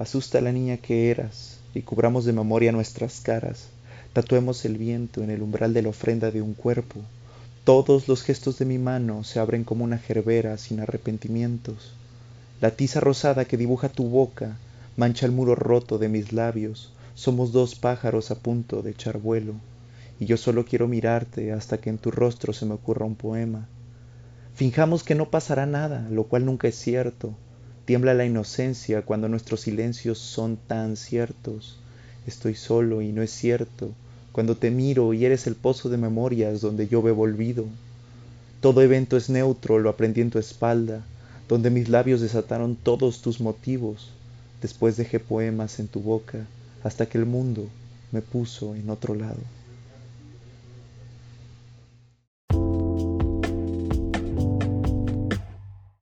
asusta la niña que eras, y cubramos de memoria nuestras caras, tatuemos el viento en el umbral de la ofrenda de un cuerpo, todos los gestos de mi mano se abren como una gerbera sin arrepentimientos, la tiza rosada que dibuja tu boca mancha el muro roto de mis labios, somos dos pájaros a punto de echar vuelo, y yo solo quiero mirarte hasta que en tu rostro se me ocurra un poema. Finjamos que no pasará nada, lo cual nunca es cierto. Tiembla la inocencia cuando nuestros silencios son tan ciertos. Estoy solo y no es cierto. Cuando te miro y eres el pozo de memorias donde yo bebo olvido. Todo evento es neutro, lo aprendí en tu espalda, donde mis labios desataron todos tus motivos. Después dejé poemas en tu boca hasta que el mundo me puso en otro lado.